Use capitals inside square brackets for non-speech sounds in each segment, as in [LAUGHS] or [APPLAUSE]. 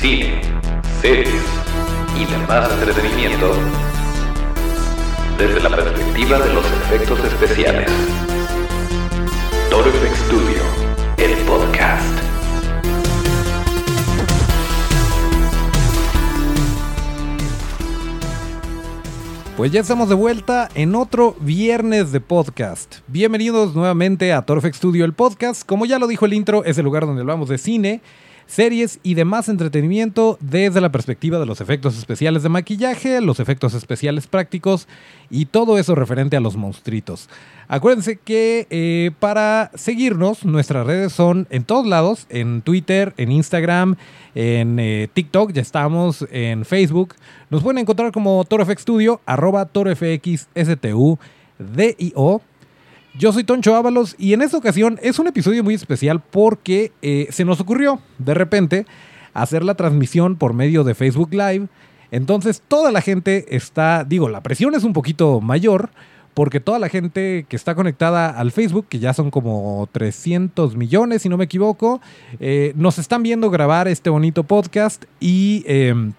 cine, series y demás entretenimiento desde la perspectiva de los efectos especiales. Toro Studio, el podcast. Pues ya estamos de vuelta en otro viernes de podcast. Bienvenidos nuevamente a Torfex Studio, el podcast. Como ya lo dijo el intro, es el lugar donde hablamos de cine, series y demás entretenimiento desde la perspectiva de los efectos especiales de maquillaje, los efectos especiales prácticos y todo eso referente a los monstruitos. Acuérdense que eh, para seguirnos, nuestras redes son en todos lados, en Twitter, en Instagram, en eh, TikTok, ya estamos, en Facebook. Nos pueden encontrar como ToroFX Studio, arroba. Yo soy Toncho Ábalos y en esta ocasión es un episodio muy especial porque eh, se nos ocurrió de repente hacer la transmisión por medio de Facebook Live. Entonces toda la gente está, digo, la presión es un poquito mayor porque toda la gente que está conectada al Facebook, que ya son como 300 millones, si no me equivoco, eh, nos están viendo grabar este bonito podcast y... em,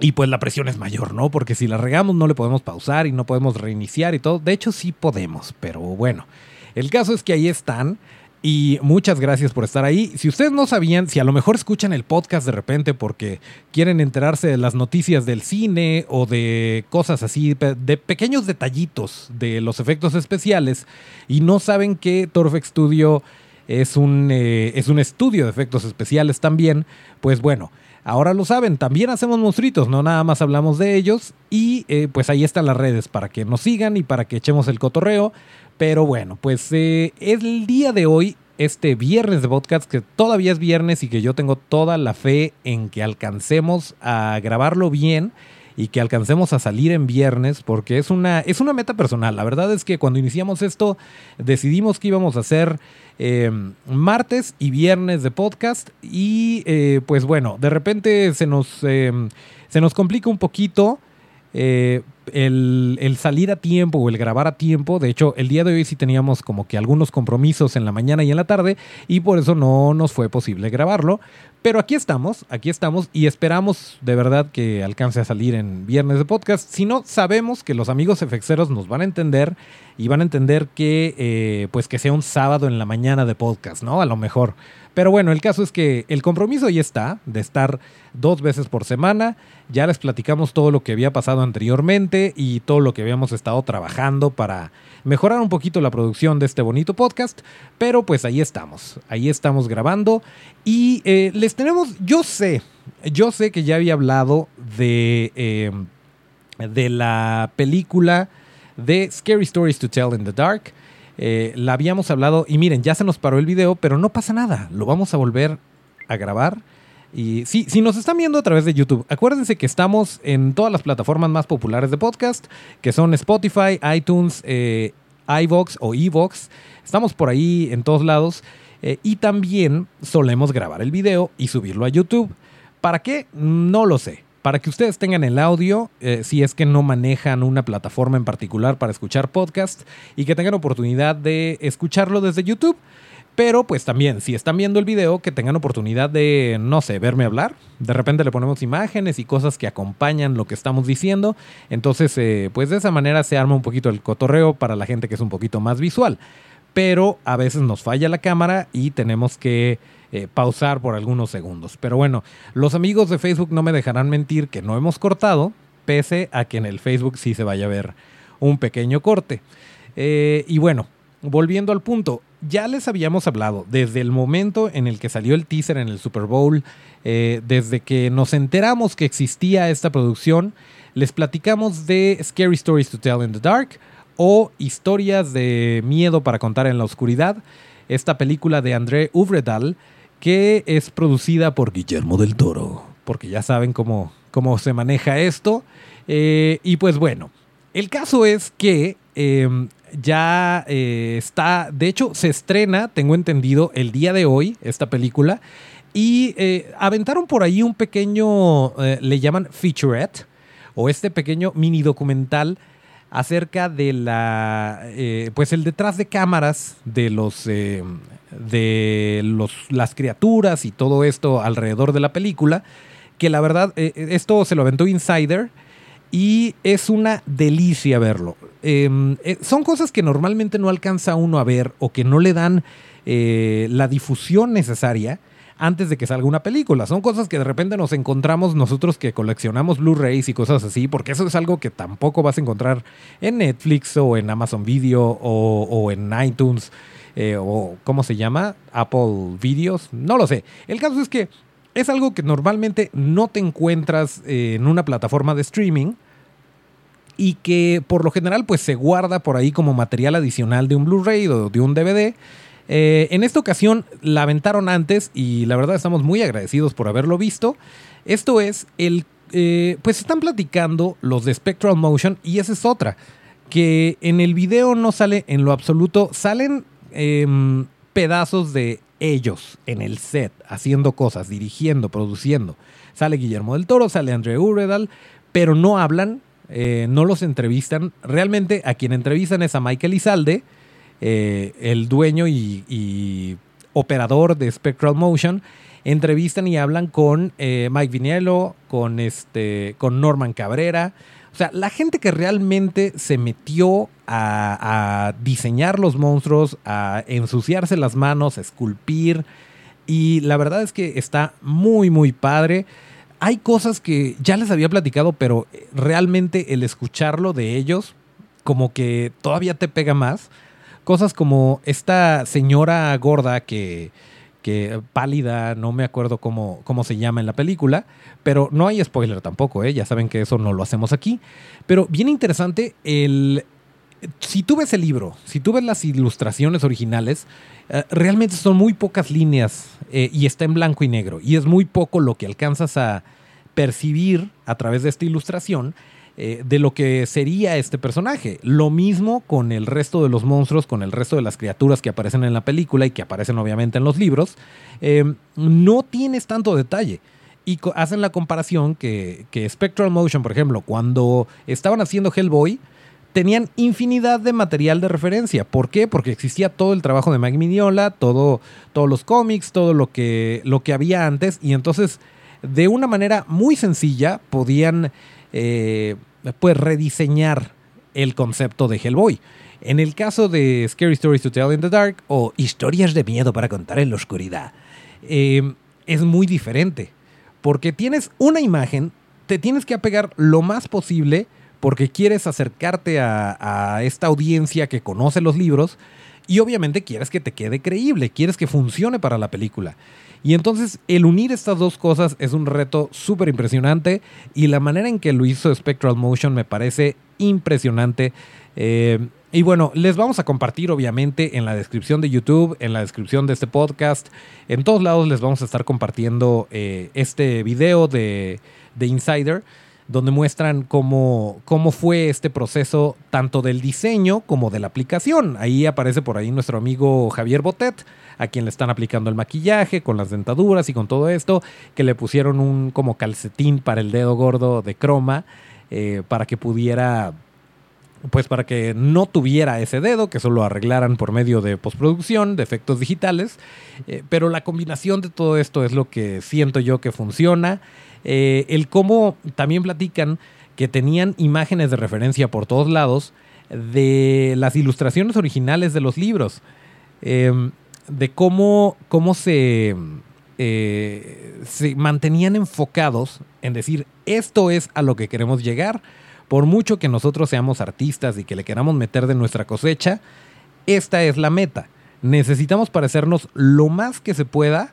y pues la presión es mayor, ¿no? Porque si la regamos no le podemos pausar y no podemos reiniciar y todo. De hecho sí podemos, pero bueno. El caso es que ahí están. Y muchas gracias por estar ahí. Si ustedes no sabían, si a lo mejor escuchan el podcast de repente porque quieren enterarse de las noticias del cine o de cosas así, de pequeños detallitos de los efectos especiales y no saben que Torfex Studio es un, eh, es un estudio de efectos especiales también, pues bueno, ahora lo saben, también hacemos monstruitos, no nada más hablamos de ellos y eh, pues ahí están las redes para que nos sigan y para que echemos el cotorreo. Pero bueno, pues eh, el día de hoy, este viernes de podcast, que todavía es viernes y que yo tengo toda la fe en que alcancemos a grabarlo bien y que alcancemos a salir en viernes, porque es una, es una meta personal. La verdad es que cuando iniciamos esto, decidimos que íbamos a hacer eh, martes y viernes de podcast. Y eh, pues bueno, de repente se nos, eh, se nos complica un poquito eh, el, salir a tiempo o el grabar a tiempo. De hecho, el día de hoy sí teníamos como que algunos compromisos en la mañana y en la tarde y por eso no nos fue posible grabarlo. Pero aquí estamos, aquí estamos y esperamos de verdad que alcance a salir en viernes de podcast. Si no, sabemos que los amigos efexeros nos van a entender y van a entender que eh, pues que sea un sábado en la mañana de podcast, ¿no? A lo mejor. Pero bueno, el caso es que el compromiso ya está de estar dos veces por semana. Ya les platicamos todo lo que había pasado anteriormente y todo lo que habíamos estado trabajando para mejorar un poquito la producción de este bonito podcast. Pero pues ahí estamos, ahí estamos grabando y eh, les tenemos, yo sé, yo sé que ya había hablado de, eh, de la película de Scary Stories to Tell in the Dark. Eh, la habíamos hablado y miren, ya se nos paró el video, pero no pasa nada, lo vamos a volver a grabar. Y sí, si nos están viendo a través de YouTube, acuérdense que estamos en todas las plataformas más populares de podcast, que son Spotify, iTunes, eh, iVox o Evox. Estamos por ahí en todos lados. Eh, y también solemos grabar el video y subirlo a YouTube. ¿Para qué? No lo sé. Para que ustedes tengan el audio, eh, si es que no manejan una plataforma en particular para escuchar podcast y que tengan oportunidad de escucharlo desde YouTube. Pero pues también, si están viendo el video, que tengan oportunidad de, no sé, verme hablar. De repente le ponemos imágenes y cosas que acompañan lo que estamos diciendo. Entonces, eh, pues de esa manera se arma un poquito el cotorreo para la gente que es un poquito más visual. Pero a veces nos falla la cámara y tenemos que eh, pausar por algunos segundos. Pero bueno, los amigos de Facebook no me dejarán mentir que no hemos cortado, pese a que en el Facebook sí se vaya a ver un pequeño corte. Eh, y bueno, volviendo al punto, ya les habíamos hablado desde el momento en el que salió el teaser en el Super Bowl, eh, desde que nos enteramos que existía esta producción, les platicamos de Scary Stories to Tell in the Dark o Historias de Miedo para Contar en la Oscuridad, esta película de André Uvredal que es producida por Guillermo del Toro, porque ya saben cómo, cómo se maneja esto. Eh, y pues bueno, el caso es que eh, ya eh, está, de hecho se estrena, tengo entendido, el día de hoy esta película. Y eh, aventaron por ahí un pequeño, le llaman featurette, o este pequeño mini documental acerca de la, pues el detrás de cámaras de los, eh, de los, las criaturas y todo esto alrededor de la película que la verdad, eh, esto se lo aventó Insider y es una delicia verlo. Em, eh, son cosas que normalmente no alcanza uno a ver o que no le dan eh, la difusión necesaria antes de que salga una película. Son cosas que de repente nos encontramos nosotros que coleccionamos Blu-rays y cosas así, porque eso es algo que tampoco vas a encontrar en Netflix o en Amazon Video o, en iTunes eh, o ¿cómo se llama? Apple Videos. No lo sé. El caso es que es algo que normalmente no te encuentras en una plataforma de streaming y que por lo general pues se guarda por ahí como material adicional de un Blu-ray o de un DVD. Eh, en esta ocasión la aventaron antes y la verdad estamos muy agradecidos por haberlo visto. Esto es el... Eh, pues están platicando los de Spectral Motion y esa es otra. Que en el video no sale en lo absoluto, salen em, pedazos de ellos en el set, haciendo cosas, dirigiendo, produciendo. Sale Guillermo del Toro, sale André Uredal, pero no hablan, eh, no los entrevistan. Realmente a quien entrevistan es a Michael Izalde, eh, el dueño y, operador de Spectral Motion. Entrevistan y hablan con eh, Mike Viniello, con, este, con Norman Cabrera, o sea, la gente que realmente se metió a, diseñar los monstruos, a ensuciarse las manos, a esculpir. Y la verdad es que está muy, muy padre. Hay cosas que ya les había platicado, pero realmente el escucharlo de ellos, como que todavía te pega más. Cosas como esta señora gorda que, que pálida, no me acuerdo cómo, cómo se llama en la película, pero no hay spoiler tampoco, ¿eh? ya saben que eso no lo hacemos aquí. Pero bien interesante, el, si tú ves el libro, si tú ves las ilustraciones originales, eh, realmente son muy pocas líneas eh, y está en blanco y negro, y es muy poco lo que alcanzas a percibir a través de esta ilustración eh, de lo que sería este personaje. Lo mismo con el resto de los monstruos, con el resto de las criaturas que aparecen en la película y que aparecen obviamente en los libros. Eh, no tienes tanto detalle. Y hacen la comparación que, Spectral Motion, por ejemplo, cuando estaban haciendo Hellboy, tenían infinidad de material de referencia. ¿Por qué? Porque existía todo el trabajo de Mike Mignola, todo, todos los cómics, todo lo que, lo que había antes. Y entonces, de una manera muy sencilla, podían eh, pues rediseñar el concepto de Hellboy. En el caso de Scary Stories to Tell in the Dark o Historias de miedo para contar en la oscuridad, em, es muy diferente. Porque tienes una imagen, te tienes que apegar lo más posible porque quieres acercarte a esta audiencia que conoce los libros y obviamente quieres que te quede creíble, quieres que funcione para la película. Y entonces el unir estas dos cosas es un reto súper impresionante y la manera en que lo hizo Spectral Motion me parece impresionante. Eh, y bueno, les vamos a compartir obviamente en la descripción de YouTube, en la descripción de este podcast, en todos lados les vamos a estar compartiendo eh, este video de, de Insider donde muestran cómo, cómo fue este proceso tanto del diseño como de la aplicación. Ahí aparece por ahí nuestro amigo Javier Botet, a quien le están aplicando el maquillaje con las dentaduras y con todo esto, que le pusieron un como calcetín para el dedo gordo de croma eh, para que pudiera pues para que no tuviera ese dedo, que solo arreglaran por medio de postproducción, de efectos digitales. Eh, pero la combinación de todo esto es lo que siento yo que funciona. Eh, el cómo también platican que tenían imágenes de referencia por todos lados de las ilustraciones originales de los libros, em, de cómo, cómo se, eh, se mantenían enfocados en decir, esto es a lo que queremos llegar, por mucho que nosotros seamos artistas y que le queramos meter de nuestra cosecha, esta es la meta. Necesitamos parecernos lo más que se pueda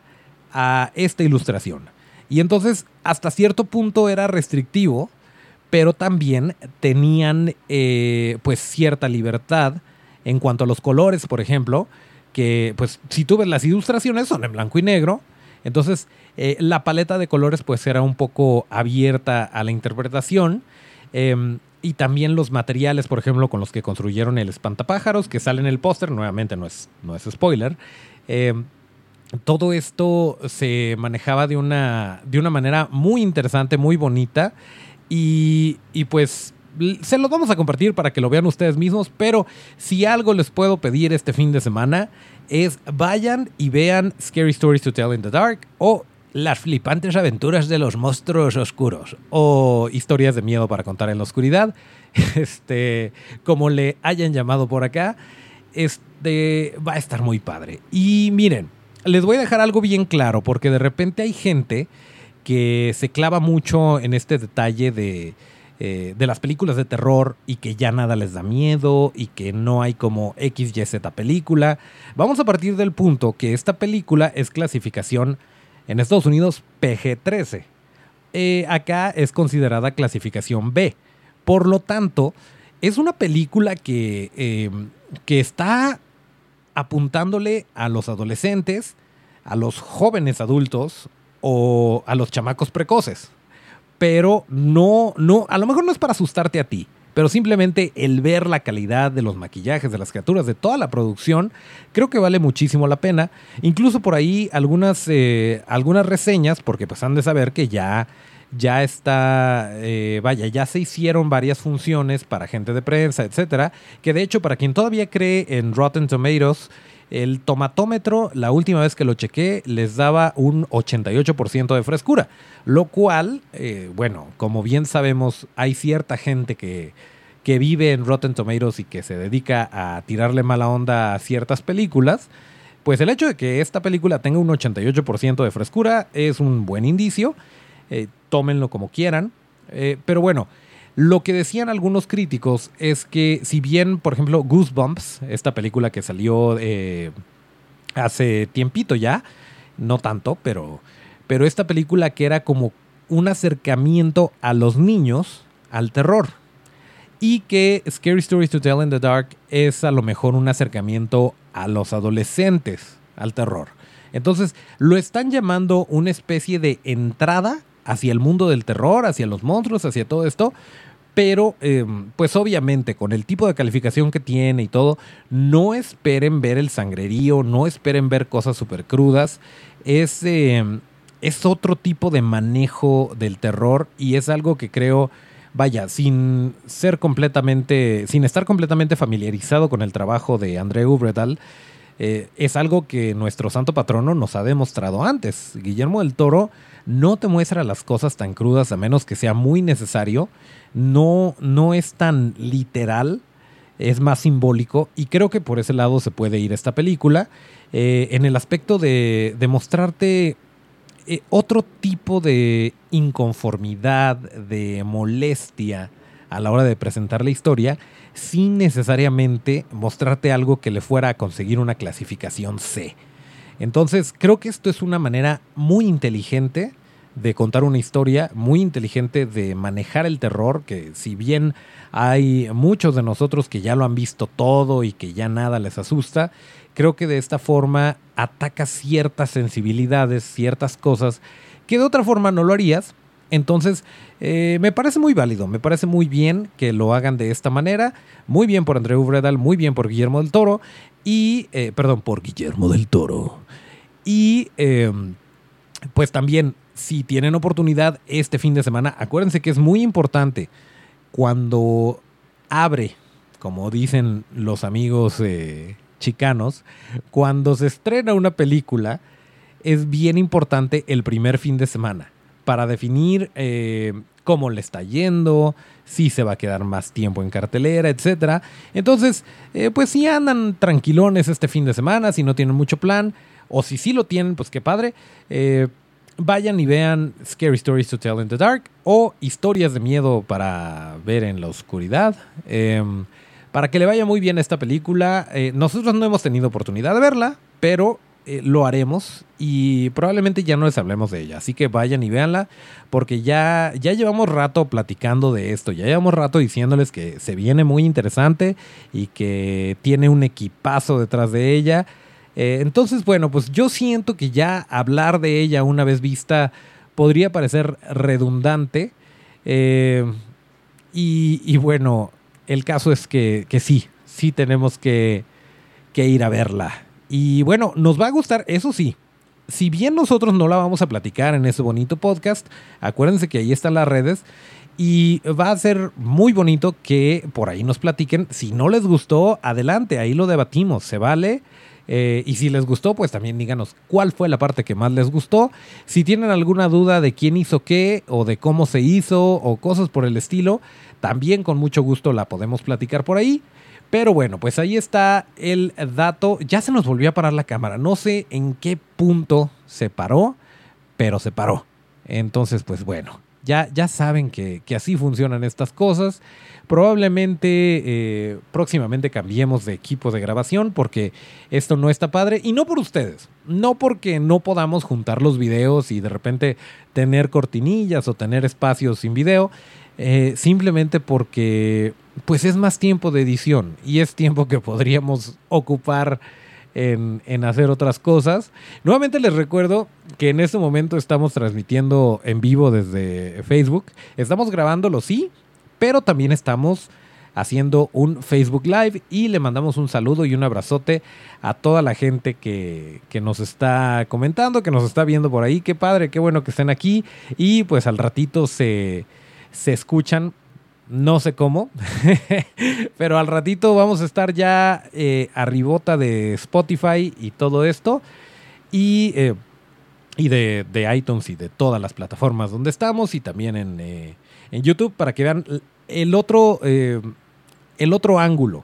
a esta ilustración. Y entonces, hasta cierto punto era restrictivo, pero también tenían eh, pues cierta libertad en cuanto a los colores, por ejemplo, que pues si tú ves las ilustraciones son en blanco y negro, entonces eh, la paleta de colores pues era un poco abierta a la interpretación. Em, y también los materiales, por ejemplo, con los que construyeron el espantapájaros, que sale en el póster, nuevamente no es, no es spoiler, em, todo esto se manejaba de una, de una manera muy interesante, muy bonita. Y, y, pues se los vamos a compartir para que lo vean ustedes mismos. Pero si algo les puedo pedir este fin de semana es vayan y vean Scary Stories to Tell in the Dark o Las flipantes aventuras de los monstruos oscuros o historias de miedo para contar en la oscuridad, [LAUGHS] este, como le hayan llamado por acá, este va a estar muy padre. Y miren, les voy a dejar algo bien claro porque de repente hay gente que se clava mucho en este detalle de eh, de las películas de terror y que ya nada les da miedo y que no hay como X, Y, Z película. Vamos a partir del punto que esta película es clasificación en Estados Unidos PG-13. Eh, acá es considerada clasificación B. Por lo tanto, es una película que, eh, que está apuntándole a los adolescentes, a los jóvenes adultos o a los chamacos precoces pero no, no, a lo mejor no es para asustarte a ti, pero simplemente el ver la calidad de los maquillajes, de las criaturas, de toda la producción, creo que vale muchísimo la pena. Incluso por ahí algunas, eh, algunas reseñas, porque pues han de saber que ya, ya está, eh, vaya, ya se hicieron varias funciones para gente de prensa, etcétera, que de hecho para quien todavía cree en Rotten Tomatoes, el tomatómetro, la última vez que lo chequé, les daba un 88% de frescura, lo cual, eh, bueno, como bien sabemos, hay cierta gente que, que vive en Rotten Tomatoes y que se dedica a tirarle mala onda a ciertas películas. Pues el hecho de que esta película tenga un 88% de frescura es un buen indicio. Eh, tómenlo como quieran. Eh, pero bueno, lo que decían algunos críticos es que si bien, por ejemplo, Goosebumps, esta película que salió eh, hace tiempito ya, no tanto, pero, pero esta película que era como un acercamiento a los niños al terror. Y que Scary Stories to Tell in the Dark es a lo mejor un acercamiento a los adolescentes al terror. Entonces lo están llamando una especie de entrada hacia el mundo del terror, hacia los monstruos, hacia todo esto, pero em, pues obviamente con el tipo de calificación que tiene y todo, no esperen ver el sangrerío, no esperen ver cosas súper crudas. Es, em, es otro tipo de manejo del terror y es algo que creo, vaya, sin ser completamente, sin estar completamente familiarizado con el trabajo de André Ubredal, eh, es algo que nuestro santo patrono nos ha demostrado antes. Guillermo del Toro no te muestra las cosas tan crudas a menos que sea muy necesario no, no es tan literal, es más simbólico y creo que por ese lado se puede ir esta película eh, en el aspecto de, mostrarte eh, otro tipo de inconformidad, de molestia a la hora de presentar la historia sin necesariamente mostrarte algo que le fuera a conseguir una clasificación C. Entonces creo que esto es una manera muy inteligente de contar una historia muy inteligente, de manejar el terror, que si bien hay muchos de nosotros que ya lo han visto todo y que ya nada les asusta, creo que de esta forma ataca ciertas sensibilidades, ciertas cosas que de otra forma no lo harías. Entonces, eh, me parece muy válido, me parece muy bien que lo hagan de esta manera. Muy bien por Andreu Bredal, muy bien por Guillermo del Toro. Y, eh, perdón, por Guillermo del Toro. Y, em, pues también si tienen oportunidad este fin de semana, acuérdense que es muy importante cuando abre, como dicen los amigos eh, chicanos, cuando se estrena una película, es bien importante el primer fin de semana para definir eh, cómo le está yendo, si se va a quedar más tiempo en cartelera, etc. Entonces, eh, pues si andan tranquilones este fin de semana, si no tienen mucho plan, o si sí lo tienen, pues qué padre vayan y vean Scary Stories to Tell in the Dark o Historias de Miedo para ver en la oscuridad. Em, para que le vaya muy bien esta película. Eh, nosotros no hemos tenido oportunidad de verla, pero eh, lo haremos y probablemente ya no les hablemos de ella. Así que vayan y véanla porque ya, ya llevamos rato platicando de esto, ya llevamos rato diciéndoles que se viene muy interesante y que tiene un equipazo detrás de ella. Eh, entonces, bueno, pues yo siento que ya hablar de ella una vez vista podría parecer redundante. Eh, y, bueno, el caso es que, sí, sí tenemos que, que ir a verla. Y bueno, nos va a gustar, eso sí, si bien nosotros no la vamos a platicar en ese bonito podcast, acuérdense que ahí están las redes y va a ser muy bonito que por ahí nos platiquen. Si no les gustó, adelante, ahí lo debatimos, se vale. Eh, y si les gustó, pues también díganos cuál fue la parte que más les gustó. Si tienen alguna duda de quién hizo qué o de cómo se hizo o cosas por el estilo, también con mucho gusto la podemos platicar por ahí. Pero bueno, pues ahí está el dato. Ya se nos volvió a parar la cámara. No sé en qué punto se paró, pero se paró. Entonces, pues bueno, ya, ya saben que, así funcionan estas cosas. Probablemente eh, próximamente cambiemos de equipo de grabación porque esto no está padre y no por ustedes, no porque no podamos juntar los videos y de repente tener cortinillas o tener espacios sin video, eh, simplemente porque pues es más tiempo de edición y es tiempo que podríamos ocupar en, hacer otras cosas. Nuevamente les recuerdo que en este momento estamos transmitiendo en vivo desde Facebook. Estamos grabándolo, sí, pero también estamos haciendo un Facebook Live y le mandamos un saludo y un abrazote a toda la gente que, que, nos está comentando, que nos está viendo por ahí. Qué padre, qué bueno que estén aquí. Y pues al ratito se, se escuchan no sé cómo, [LAUGHS] pero al ratito vamos a estar ya eh, arribota de Spotify y todo esto. Y, eh, y de, iTunes y de todas las plataformas donde estamos y también en, eh, en YouTube para que vean el otro, el otro ángulo.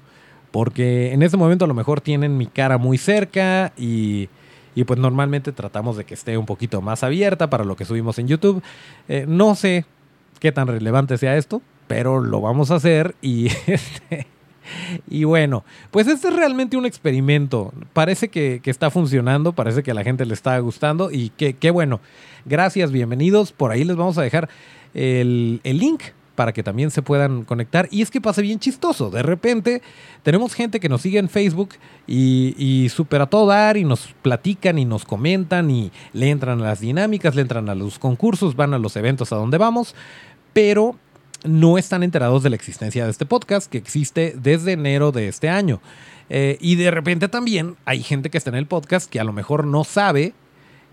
Porque en este momento a lo mejor tienen mi cara muy cerca y, y pues normalmente tratamos de que esté un poquito más abierta para lo que subimos en YouTube. no sé qué tan relevante sea esto, pero lo vamos a hacer y [LAUGHS] este, y bueno, pues este es realmente un experimento. Parece que, está funcionando, parece que a la gente le está gustando y qué bueno. Gracias, bienvenidos. Por ahí les vamos a dejar el, link para que también se puedan conectar. Y es que pasa bien chistoso. De repente tenemos gente que nos sigue en Facebook y, y super todo dar y nos platican y nos comentan y le entran a las dinámicas, le entran a los concursos, van a los eventos a donde vamos. Pero no están enterados de la existencia de este podcast que existe desde enero de este año. Eh, y de repente también hay gente que está en el podcast que a lo mejor no sabe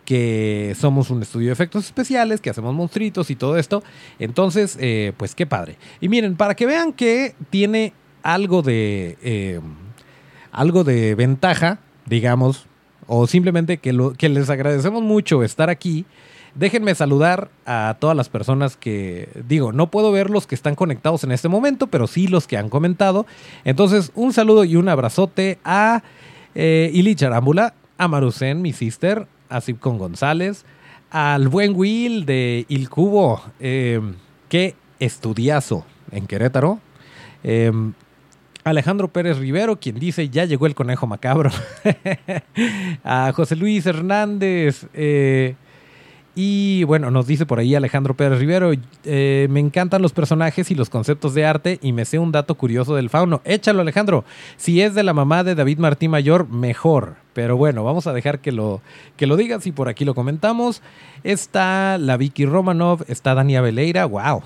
que somos un estudio de efectos especiales, que hacemos monstruitos y todo esto. Entonces, eh, pues qué padre. Y miren, para que vean que tiene algo de, eh, algo de ventaja, digamos, o simplemente que, que les agradecemos mucho estar aquí Déjenme saludar a todas las personas que, digo, no puedo ver los que están conectados en este momento, pero sí los que han comentado. Entonces, un saludo y un abrazote a eh, Ili Charámbula, a Marusen, mi sister, a Sipcon González, al buen Will de Il Cubo, em, que estudiazo en Querétaro. Em, Alejandro Pérez Rivero, quien dice ya llegó el conejo macabro. [LAUGHS] a José Luis Hernández. Eh, y bueno, nos dice por ahí Alejandro Pérez Rivero, eh, me encantan los personajes y los conceptos de arte y me sé un dato curioso del fauno. Échalo Alejandro, si es de la mamá de David Martín Mayor, mejor. Pero bueno, vamos a dejar que lo, que lo digas y por aquí lo comentamos. Está la Vicky Romanov, está Dania Veleira, wow.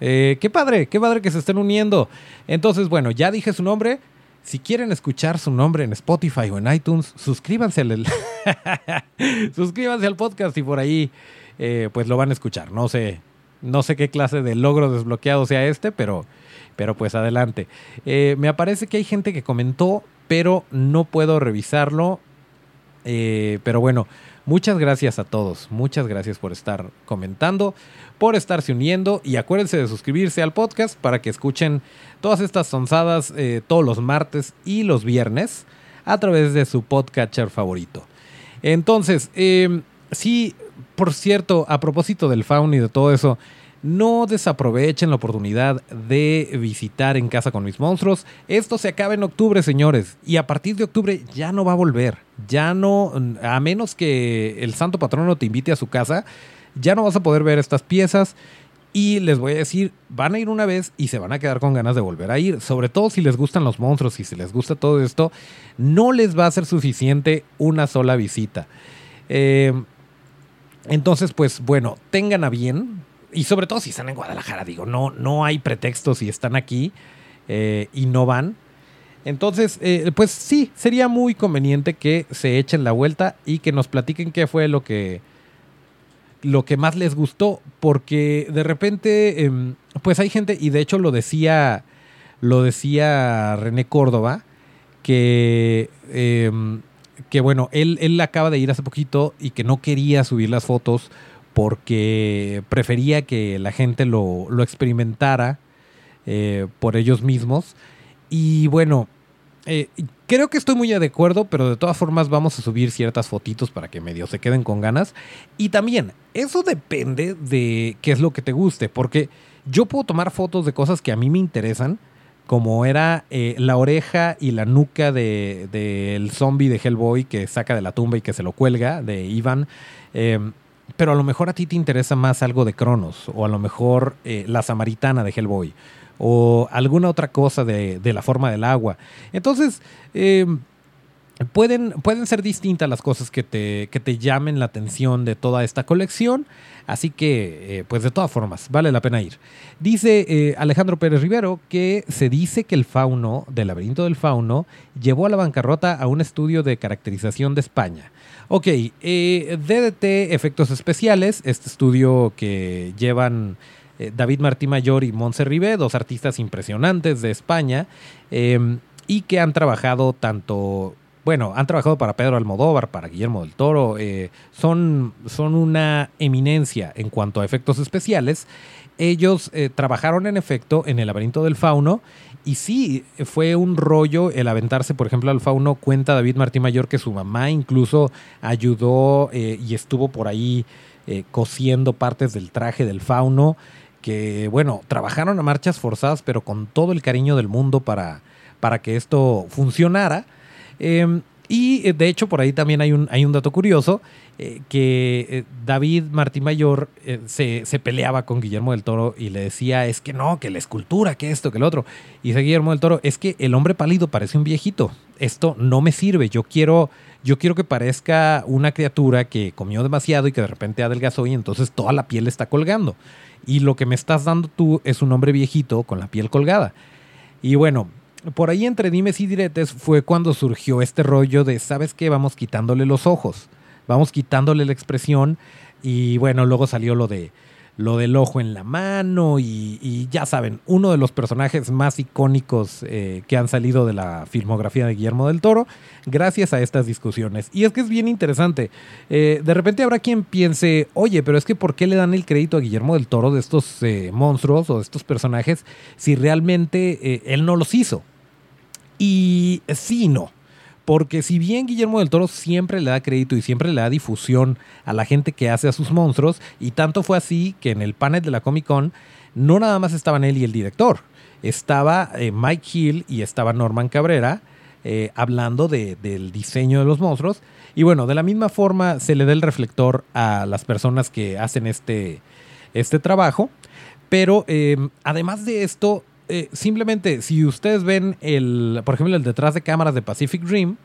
Eh, qué padre, qué padre que se estén uniendo. Entonces, bueno, ya dije su nombre. Si quieren escuchar su nombre en Spotify o en iTunes, suscríbanse al, [LAUGHS] suscríbanse al podcast y por ahí eh, pues lo van a escuchar. No sé, no sé qué clase de logro desbloqueado sea este, pero, pero pues adelante. Eh, me aparece que hay gente que comentó, pero no puedo revisarlo. Eh, pero bueno, muchas gracias a todos. Muchas gracias por estar comentando, por estarse uniendo y acuérdense de suscribirse al podcast para que escuchen todas estas sonzadas eh, todos los martes y los viernes a través de su podcatcher favorito. Entonces, eh, sí, por cierto, a propósito del faun y de todo eso, no desaprovechen la oportunidad de visitar en casa con mis monstruos. Esto se acaba en octubre, señores. Y a partir de octubre ya no va a volver. Ya no, a menos que el santo patrono te invite a su casa, ya no vas a poder ver estas piezas. Y les voy a decir, van a ir una vez y se van a quedar con ganas de volver a ir. Sobre todo si les gustan los monstruos y si les gusta todo esto, no les va a ser suficiente una sola visita. Eh, entonces, pues bueno, tengan a bien. Y sobre todo si están en Guadalajara, digo, no, no hay pretextos si están aquí eh, y no van. Entonces, eh, pues sí, sería muy conveniente que se echen la vuelta y que nos platiquen qué fue lo que, lo que más les gustó, porque de repente, em, pues hay gente, y de hecho lo decía, lo decía René Córdoba, que em, que bueno, él, él acaba de ir hace poquito y que no quería subir las fotos porque prefería que la gente lo, lo experimentara eh, por ellos mismos. Y bueno, eh, creo que estoy muy de acuerdo, pero de todas formas vamos a subir ciertas fotitos para que medio se queden con ganas. Y también, eso depende de qué es lo que te guste, porque yo puedo tomar fotos de cosas que a mí me interesan, como era eh, la oreja y la nuca del de, zombie de Hellboy que saca de la tumba y que se lo cuelga, de Ivan. Em, pero a lo mejor a ti te interesa más algo de Cronos, o a lo mejor eh, la samaritana de Hellboy, o alguna otra cosa de, la forma del agua. Entonces, em, pueden, pueden ser distintas las cosas que te, que te llamen la atención de toda esta colección. Así que, eh, pues de todas formas, vale la pena ir. Dice eh, Alejandro Pérez Rivero que se dice que el fauno del laberinto del fauno llevó a la bancarrota a un estudio de caracterización de España. Ok, eh, DDT Efectos Especiales, este estudio que llevan David Martí Mayor y Montse Rivé, dos artistas impresionantes de España, y que han trabajado tanto bueno, han trabajado para Pedro Almodóvar, para Guillermo del Toro, eh, son, son una eminencia en cuanto a efectos especiales. Ellos eh, trabajaron en efecto en el laberinto del fauno y sí, fue un rollo el aventarse, por ejemplo, al fauno. Cuenta David Martín Mayor que su mamá incluso ayudó eh, y estuvo por ahí cosiendo partes del traje del fauno. Que bueno, trabajaron a marchas forzadas, pero con todo el cariño del mundo para, para que esto funcionara. Em, y eh, de hecho, por ahí también hay un, hay un dato curioso, eh, que eh, David Martín Mayor se, peleaba con Guillermo del Toro y le decía, es que no, que la escultura, que esto, que el otro. Y dice Guillermo del Toro, es que el hombre pálido parece un viejito. Esto no me sirve. Yo quiero, yo quiero que parezca una criatura que comió demasiado y que de repente adelgazó y entonces toda la piel está colgando. Y lo que me estás dando tú es un hombre viejito con la piel colgada. Y bueno, por ahí entre dimes y diretes fue cuando surgió este rollo de, ¿sabes qué? Vamos quitándole los ojos, vamos quitándole la expresión y bueno, luego salió lo de lo del ojo en la mano y, ya saben, uno de los personajes más icónicos eh, que han salido de la filmografía de Guillermo del Toro, gracias a estas discusiones. Y es que es bien interesante. Eh, de repente habrá quien piense, oye, pero es que ¿por qué le dan el crédito a Guillermo del Toro de estos eh, monstruos o de estos personajes si realmente él no los hizo? Y sí, no. Porque si bien Guillermo del Toro siempre le da crédito y siempre le da difusión a la gente que hace a sus monstruos, y tanto fue así que en el panel de la Comic Con no nada más estaban él y el director, estaba eh, Mike Hill y estaba Norman Cabrera eh, hablando del diseño de los monstruos. Y bueno, de la misma forma se le da el reflector a las personas que hacen este, este trabajo. Pero eh, además de esto, eh, simplemente, si ustedes ven el, por ejemplo, el detrás de cámaras de Pacific Dream,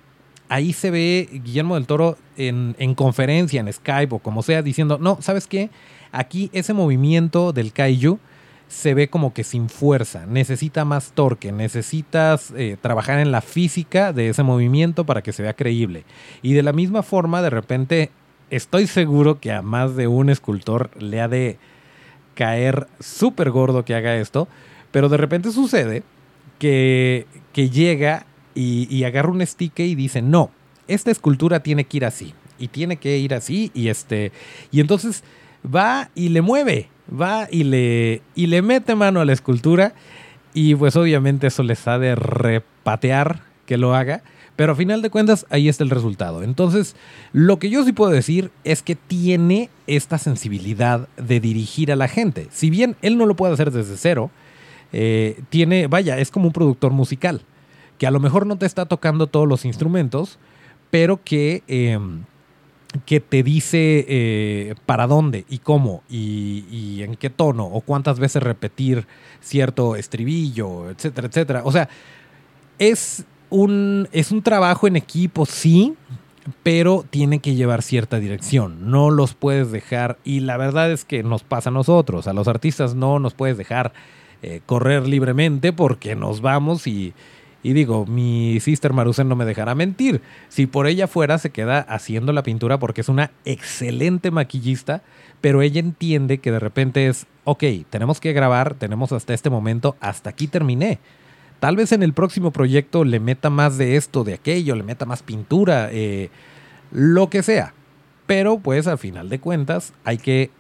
ahí se ve Guillermo del Toro en, conferencia, en Skype o como sea, diciendo, no, ¿sabes qué? Aquí ese movimiento del kaiju se ve como que sin fuerza, necesita más torque, necesitas eh, trabajar en la física de ese movimiento para que se vea creíble. Y de la misma forma, de repente, estoy seguro que a más de un escultor le ha de caer súper gordo que haga esto, pero de repente sucede que, que llega y, agarra un sticker y dice, no, esta escultura tiene que ir así. Y tiene que ir así. Y este. Y entonces va y le mueve. Va y le. y le mete mano a la escultura. Y pues obviamente eso les ha de repatear que lo haga. Pero a final de cuentas, ahí está el resultado. Entonces, lo que yo sí puedo decir es que tiene esta sensibilidad de dirigir a la gente. Si bien él no lo puede hacer desde cero, eh, tiene, vaya, es como un productor musical, que a lo mejor no te está tocando todos los instrumentos, pero que, em, que te dice eh, para dónde y cómo y, en qué tono o cuántas veces repetir cierto estribillo, etcétera, etcétera. O sea, es un, es un trabajo en equipo, sí, pero tiene que llevar cierta dirección. No los puedes dejar, y la verdad es que nos pasa a nosotros, a los artistas no nos puedes dejar eh, correr libremente porque nos vamos y, digo, mi sister Marusen no me dejará mentir. Si por ella fuera, se queda haciendo la pintura porque es una excelente maquillista, pero ella entiende que de repente es, ok, tenemos que grabar, tenemos hasta este momento, hasta aquí terminé. Tal vez en el próximo proyecto le meta más de esto, de aquello, le meta más pintura, eh, lo que sea. Pero pues al final de cuentas hay que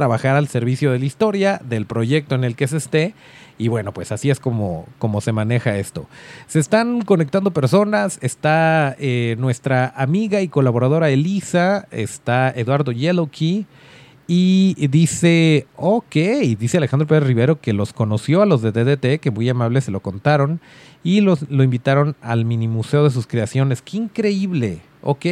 trabajar al servicio de la historia, del proyecto en el que se esté. Y bueno, pues así es como, como se maneja esto. Se están conectando personas. Está eh, nuestra amiga y colaboradora Elisa. Está Eduardo Yellowkey. Y dice, ok, dice Alejandro Pérez Rivero que los conoció a los de DDT, que muy amables se lo contaron, y los, lo invitaron al mini museo de sus creaciones. ¡Qué increíble! Ok,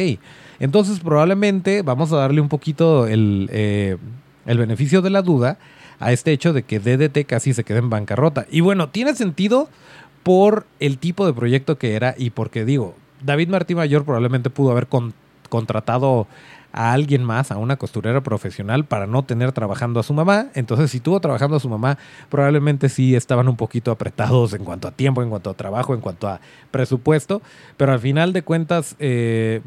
entonces probablemente vamos a darle un poquito el, eh, el beneficio de la duda a este hecho de que DDT casi se queda en bancarrota. Y bueno, tiene sentido por el tipo de proyecto que era y porque digo, David Martí Mayor probablemente pudo haber contratado a alguien más, a una costurera profesional, para no tener trabajando a su mamá. Entonces, si tuvo trabajando a su mamá, probablemente sí estaban un poquito apretados en cuanto a tiempo, en cuanto a trabajo, en cuanto a presupuesto. Pero al final de cuentas, eh,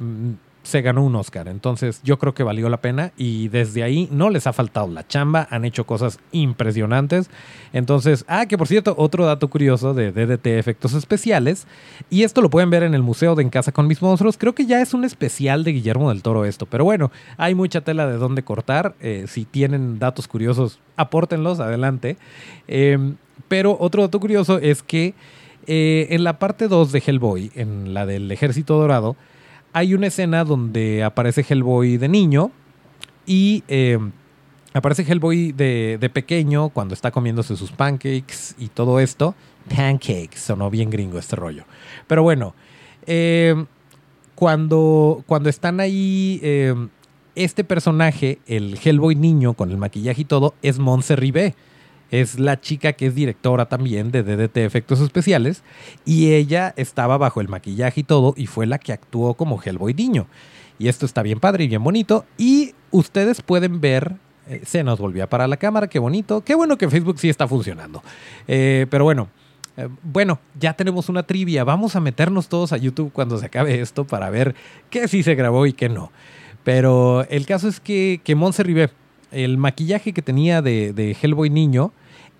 se ganó un Oscar. Entonces yo creo que valió la pena y desde ahí no les ha faltado la chamba, han hecho cosas impresionantes. Entonces, ah, que por cierto, otro dato curioso de DDT Efectos Especiales, y esto lo pueden ver en el Museo de En Casa con mis monstruos, creo que ya es un especial de Guillermo del Toro esto, pero bueno, hay mucha tela de dónde cortar, eh, si tienen datos curiosos, apórtenlos, adelante. Em, pero otro dato curioso es que eh, en la parte 2 de Hellboy, en la del Ejército Dorado, hay una escena donde aparece Hellboy de niño y eh, aparece Hellboy de, pequeño cuando está comiéndose sus pancakes y todo esto. Pancakes, sonó bien gringo este rollo. Pero bueno, eh, cuando, cuando están ahí, eh, este personaje, el Hellboy niño con el maquillaje y todo, es Monse Rivé es la chica que es directora también de DDT Efectos Especiales y ella estaba bajo el maquillaje y todo y fue la que actuó como Hellboy Niño. Y esto está bien padre y bien bonito y ustedes pueden ver eh, se nos volvía para la cámara, qué bonito, qué bueno que Facebook sí está funcionando. Eh, pero bueno, eh, bueno, ya tenemos una trivia. Vamos a meternos todos a YouTube cuando se acabe esto para ver qué sí se grabó y qué no. Pero el caso es que, que Monse el maquillaje que tenía de, de Hellboy niño,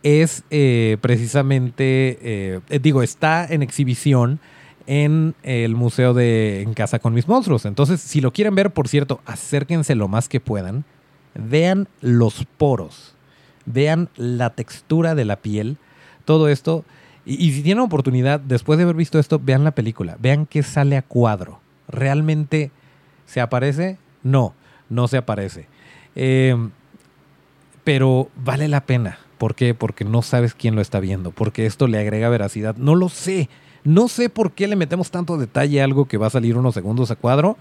es eh, precisamente, eh, digo, está en exhibición en el Museo de En Casa con mis monstruos. Entonces, si lo quieren ver, por cierto, acérquense lo más que puedan. Vean los poros, vean la textura de la piel, todo esto. Y, si tienen oportunidad, después de haber visto esto, vean la película, vean que sale a cuadro. ¿Realmente se aparece? No, no se aparece. Eh, pero vale la pena. ¿Por qué? Porque no sabes quién lo está viendo, porque esto le agrega veracidad. No lo sé. No sé por qué le metemos tanto detalle a algo que va a salir unos segundos a cuadro,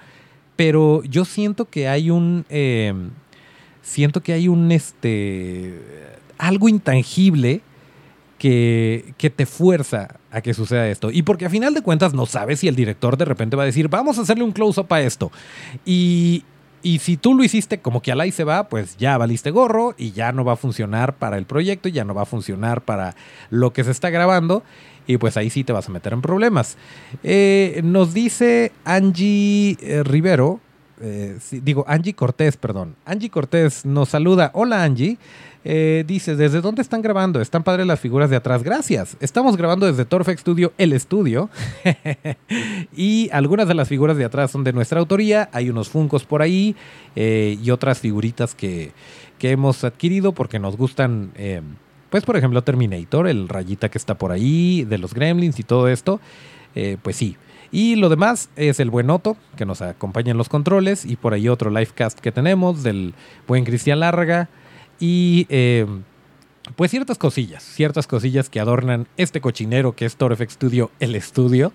pero yo siento que hay un. Em, siento que hay un. Este. algo intangible que, que, te fuerza a que suceda esto. Y porque a final de cuentas no sabes si el director de repente va a decir, vamos a hacerle un close-up a esto. Y, y si tú lo hiciste como que al ahí se va, pues ya valiste gorro y ya no va a funcionar para el proyecto, ya no va a funcionar para lo que se está grabando y pues ahí sí te vas a meter en problemas. Eh, nos dice Angie eh, Rivero, eh, digo Angie Cortés, perdón. Angie Cortés nos saluda. Hola Angie. Eh, dice, ¿desde dónde están grabando? Están padres las figuras de atrás. Gracias. Estamos grabando desde Torfex Studio, el estudio. [LAUGHS] y algunas de las figuras de atrás son de nuestra autoría. Hay unos funcos por ahí eh, y otras figuritas que, hemos adquirido porque nos gustan. Eh, pues, por ejemplo, Terminator, el rayita que está por ahí, de los gremlins y todo esto. pues sí. Y lo demás es el buen Otto, que nos acompaña en los controles. Y por ahí otro livecast que tenemos del buen Cristian Larga y eh, pues ciertas cosillas, ciertas cosillas que adornan este cochinero que es Torfx Studio, el estudio.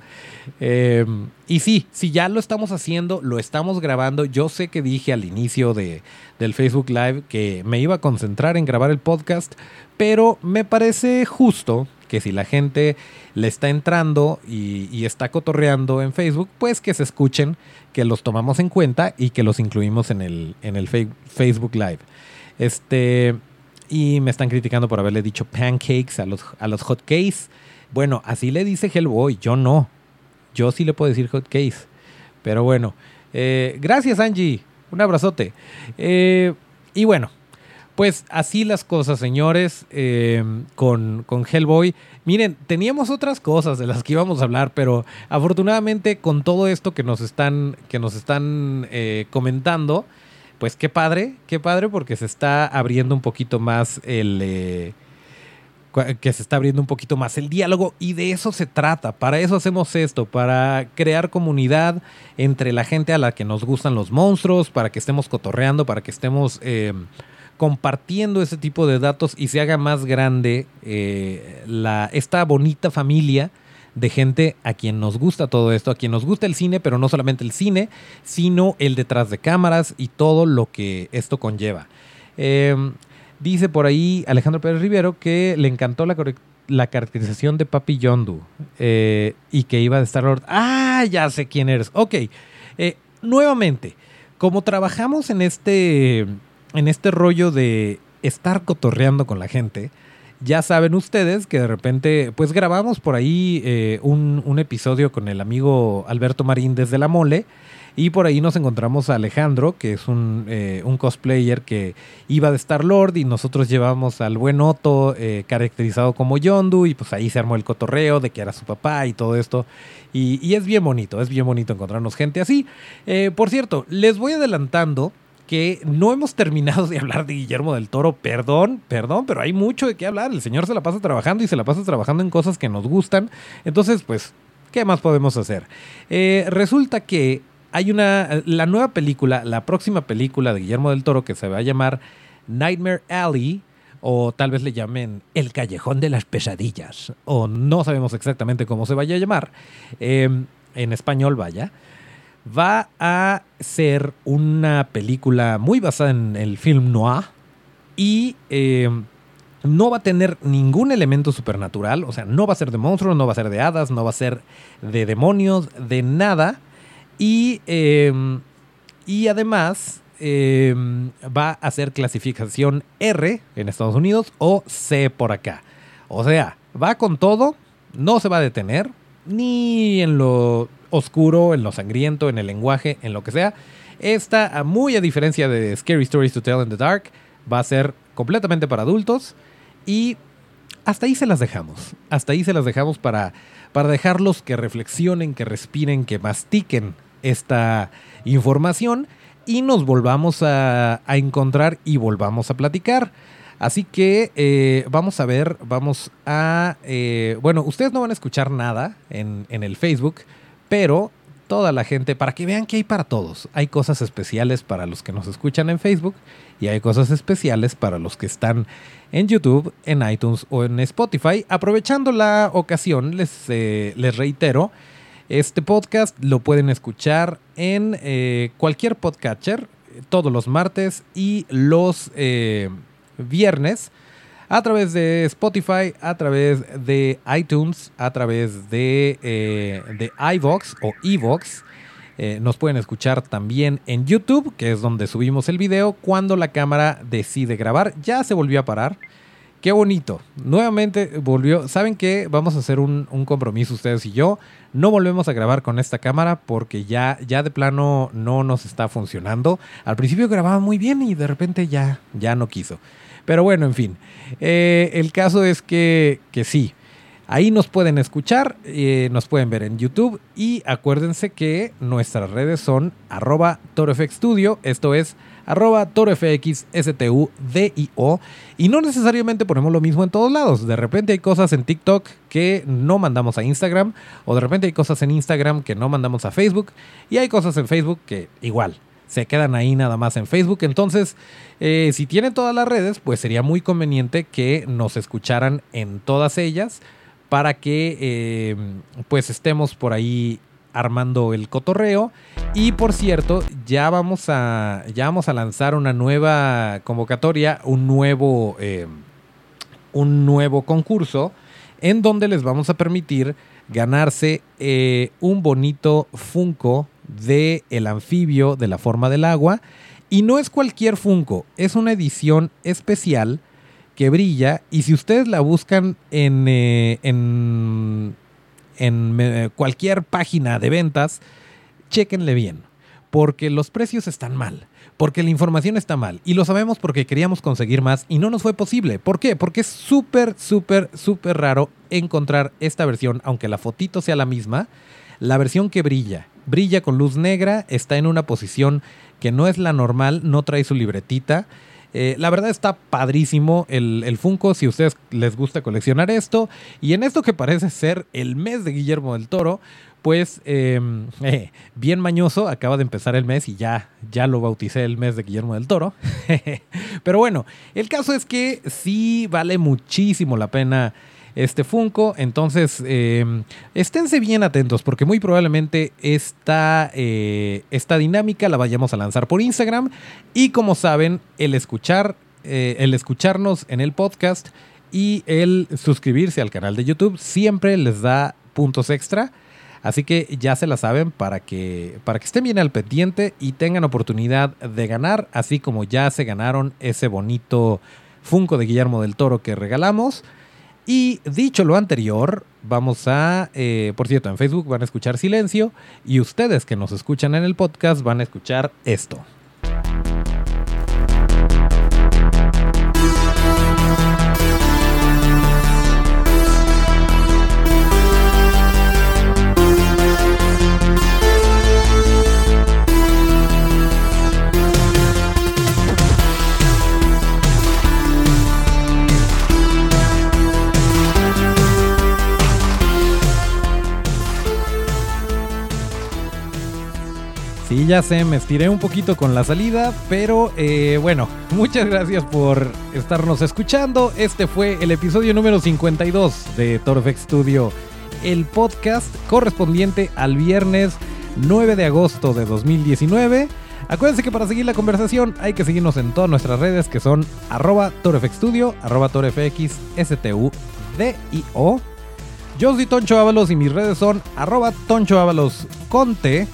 Eh, y sí, si ya lo estamos haciendo, lo estamos grabando. Yo sé que dije al inicio de, del Facebook Live que me iba a concentrar en grabar el podcast, pero me parece justo que si la gente le está entrando y, está cotorreando en Facebook, pues que se escuchen, que los tomamos en cuenta y que los incluimos en el, en el Facebook Live. Este, y me están criticando por haberle dicho pancakes a los, a los hotcakes. Bueno, así le dice Hellboy, yo no. Yo sí le puedo decir hotcakes. Pero bueno, eh, gracias Angie, un abrazote. Eh, y bueno, Pues así las cosas, señores, eh, con, con Hellboy. Miren, teníamos otras cosas de las que íbamos a hablar, pero afortunadamente con todo esto que nos están, que nos están eh, comentando, pues qué padre, qué padre porque se está abriendo un poquito más el... Eh, que se está abriendo un poquito más el diálogo y de eso se trata. Para eso hacemos esto, para crear comunidad entre la gente a la que nos gustan los monstruos, para que estemos cotorreando, para que estemos eh, compartiendo ese tipo de datos y se haga más grande eh, la, esta bonita familia de gente a quien nos gusta todo esto, a quien nos gusta el cine, pero no solamente el cine, sino el detrás de cámaras y todo lo que esto conlleva. Em, dice por ahí Alejandro Pérez Rivero que le encantó la, la caracterización de Papi Yondu eh, y que iba de Star Lord. Ah, ya sé quién eres. Ok, eh, nuevamente, como trabajamos en este en este rollo de estar cotorreando con la gente, ya saben ustedes que de repente, pues grabamos por ahí eh, un, episodio con el amigo Alberto Marín desde La Mole. Y por ahí nos encontramos a Alejandro, que es un, eh, cosplayer que iba de Star Lord y nosotros llevamos al buen Otto eh, caracterizado como Yondu y pues ahí se armó el cotorreo de que era su papá y todo esto. Y es bien bonito, es bien bonito encontrarnos gente así. por cierto, les voy adelantando que no hemos terminado de hablar de Guillermo del Toro. Perdón, perdón, pero hay mucho de qué hablar. El señor se la pasa trabajando y se la pasa trabajando en cosas que nos gustan. Entonces, pues, ¿qué más podemos hacer? Eh, resulta que hay una, la nueva película, la próxima película de Guillermo del Toro que se va a llamar Nightmare Alley. O tal vez le llamen El Callejón de las Pesadillas. O no sabemos exactamente cómo se vaya a llamar. Eh, en español, vaya va a ser una película muy basada en el film noir y eh, no va a tener ningún elemento supernatural, o sea, no va a ser de monstruos, no va a ser de hadas, no va a ser de demonios, de nada. Y, em, y además em, va a ser clasificación R en Estados Unidos o C por acá. O sea, va con todo, no se va a detener, ni en lo oscuro, en lo sangriento, en el lenguaje, en lo que sea. Esta, muy a diferencia de Scary Stories to Tell in the Dark, va a ser completamente para adultos y hasta ahí se las dejamos. Hasta ahí se las dejamos para, para dejarlos que reflexionen, que respiren, que mastiquen esta información y nos volvamos a, a encontrar y volvamos a platicar. Así que eh, vamos a ver, vamos a... Eh, bueno, ustedes no van a escuchar nada en, en, el Facebook, pero toda la gente, para que vean que hay para todos, hay cosas especiales para los que nos escuchan en Facebook y hay cosas especiales para los que están en YouTube, en iTunes o en Spotify. Aprovechando la ocasión, les, eh, les reitero, este podcast lo pueden escuchar en cualquier podcatcher todos los martes y los viernes a través de Spotify, a través de iTunes, a través de, eh, de iVox o Evox. Eh, nos pueden escuchar también en YouTube, que es donde subimos el video, cuando la cámara decide grabar. Ya se volvió a parar. Qué bonito. Nuevamente volvió. ¿Saben qué? Vamos a hacer un, compromiso ustedes y yo. No volvemos a grabar con esta cámara porque ya, ya de plano no nos está funcionando. Al principio grababa muy bien y de repente ya, ya no quiso. Pero bueno, en fin. Eh, el caso es que, que sí. Ahí nos pueden escuchar, eh, nos pueden ver en YouTube y acuérdense que nuestras redes son arroba torofxstudio, esto es arroba torofxstudio y no necesariamente ponemos lo mismo en todos lados. De repente hay cosas en TikTok que no mandamos a Instagram o de repente hay cosas en Instagram que no mandamos a Facebook y hay cosas en Facebook que igual se quedan ahí nada más en Facebook. Entonces, eh, si tienen todas las redes, pues sería muy conveniente que nos escucharan en todas ellas para que eh, pues estemos por ahí armando el cotorreo. Y por cierto, ya vamos a, ya vamos a lanzar una nueva convocatoria, un nuevo, eh, un nuevo concurso en donde les vamos a permitir ganarse un bonito Funko de el anfibio de la forma del agua. Y no es cualquier Funko, es una edición especial que brilla. Y si ustedes la buscan en, eh, en, en cualquier página de ventas, chequenle bien. porque los precios están mal, porque la información está mal y lo sabemos porque queríamos conseguir más y no nos fue posible. ¿Por qué? Porque es súper, súper, súper raro encontrar esta versión, aunque la fotito sea la misma, la versión que brilla. Brilla con luz negra, está en una posición que no es la normal, no trae su libretita. Eh, la verdad está padrísimo el, el, Funko si a ustedes les gusta coleccionar esto. Y en esto que parece ser el mes de Guillermo del Toro, pues em, [LAUGHS] eh, bien mañoso, acaba de empezar el mes y ya, ya lo bauticé el mes de Guillermo del Toro. [LAUGHS] Pero bueno, el caso es que sí vale muchísimo la pena este Funko. Entonces, eh, esténse bien atentos porque muy probablemente esta, eh, esta dinámica la vayamos a lanzar por Instagram. Y como saben, el escuchar, eh, el escucharnos en el podcast y el suscribirse al canal de YouTube siempre les da puntos extra. Así que ya se la saben para que, para que estén bien al pendiente y tengan oportunidad de ganar, así como ya se ganaron ese bonito Funko de Guillermo del Toro que regalamos. Y dicho lo anterior, vamos a, eh, por cierto, en Facebook van a escuchar silencio y ustedes que nos escuchan en el podcast van a escuchar esto. Ya sé, me estiré un poquito con la salida, pero eh, bueno, [LAUGHS] muchas gracias por estarnos escuchando. Este fue el episodio número 52 de Torfex Studio, el podcast correspondiente al viernes 9 de agosto de 2019. Acuérdense que para seguir la conversación hay que seguirnos en todas nuestras redes que son arroba torfxstudio, arroba torfxstudio. Yo soy Toncho Ábalos y mis redes son arroba Toncho Ábalos Conte.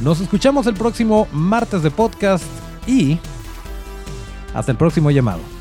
Nos escuchamos el próximo martes de podcast y hasta el próximo llamado.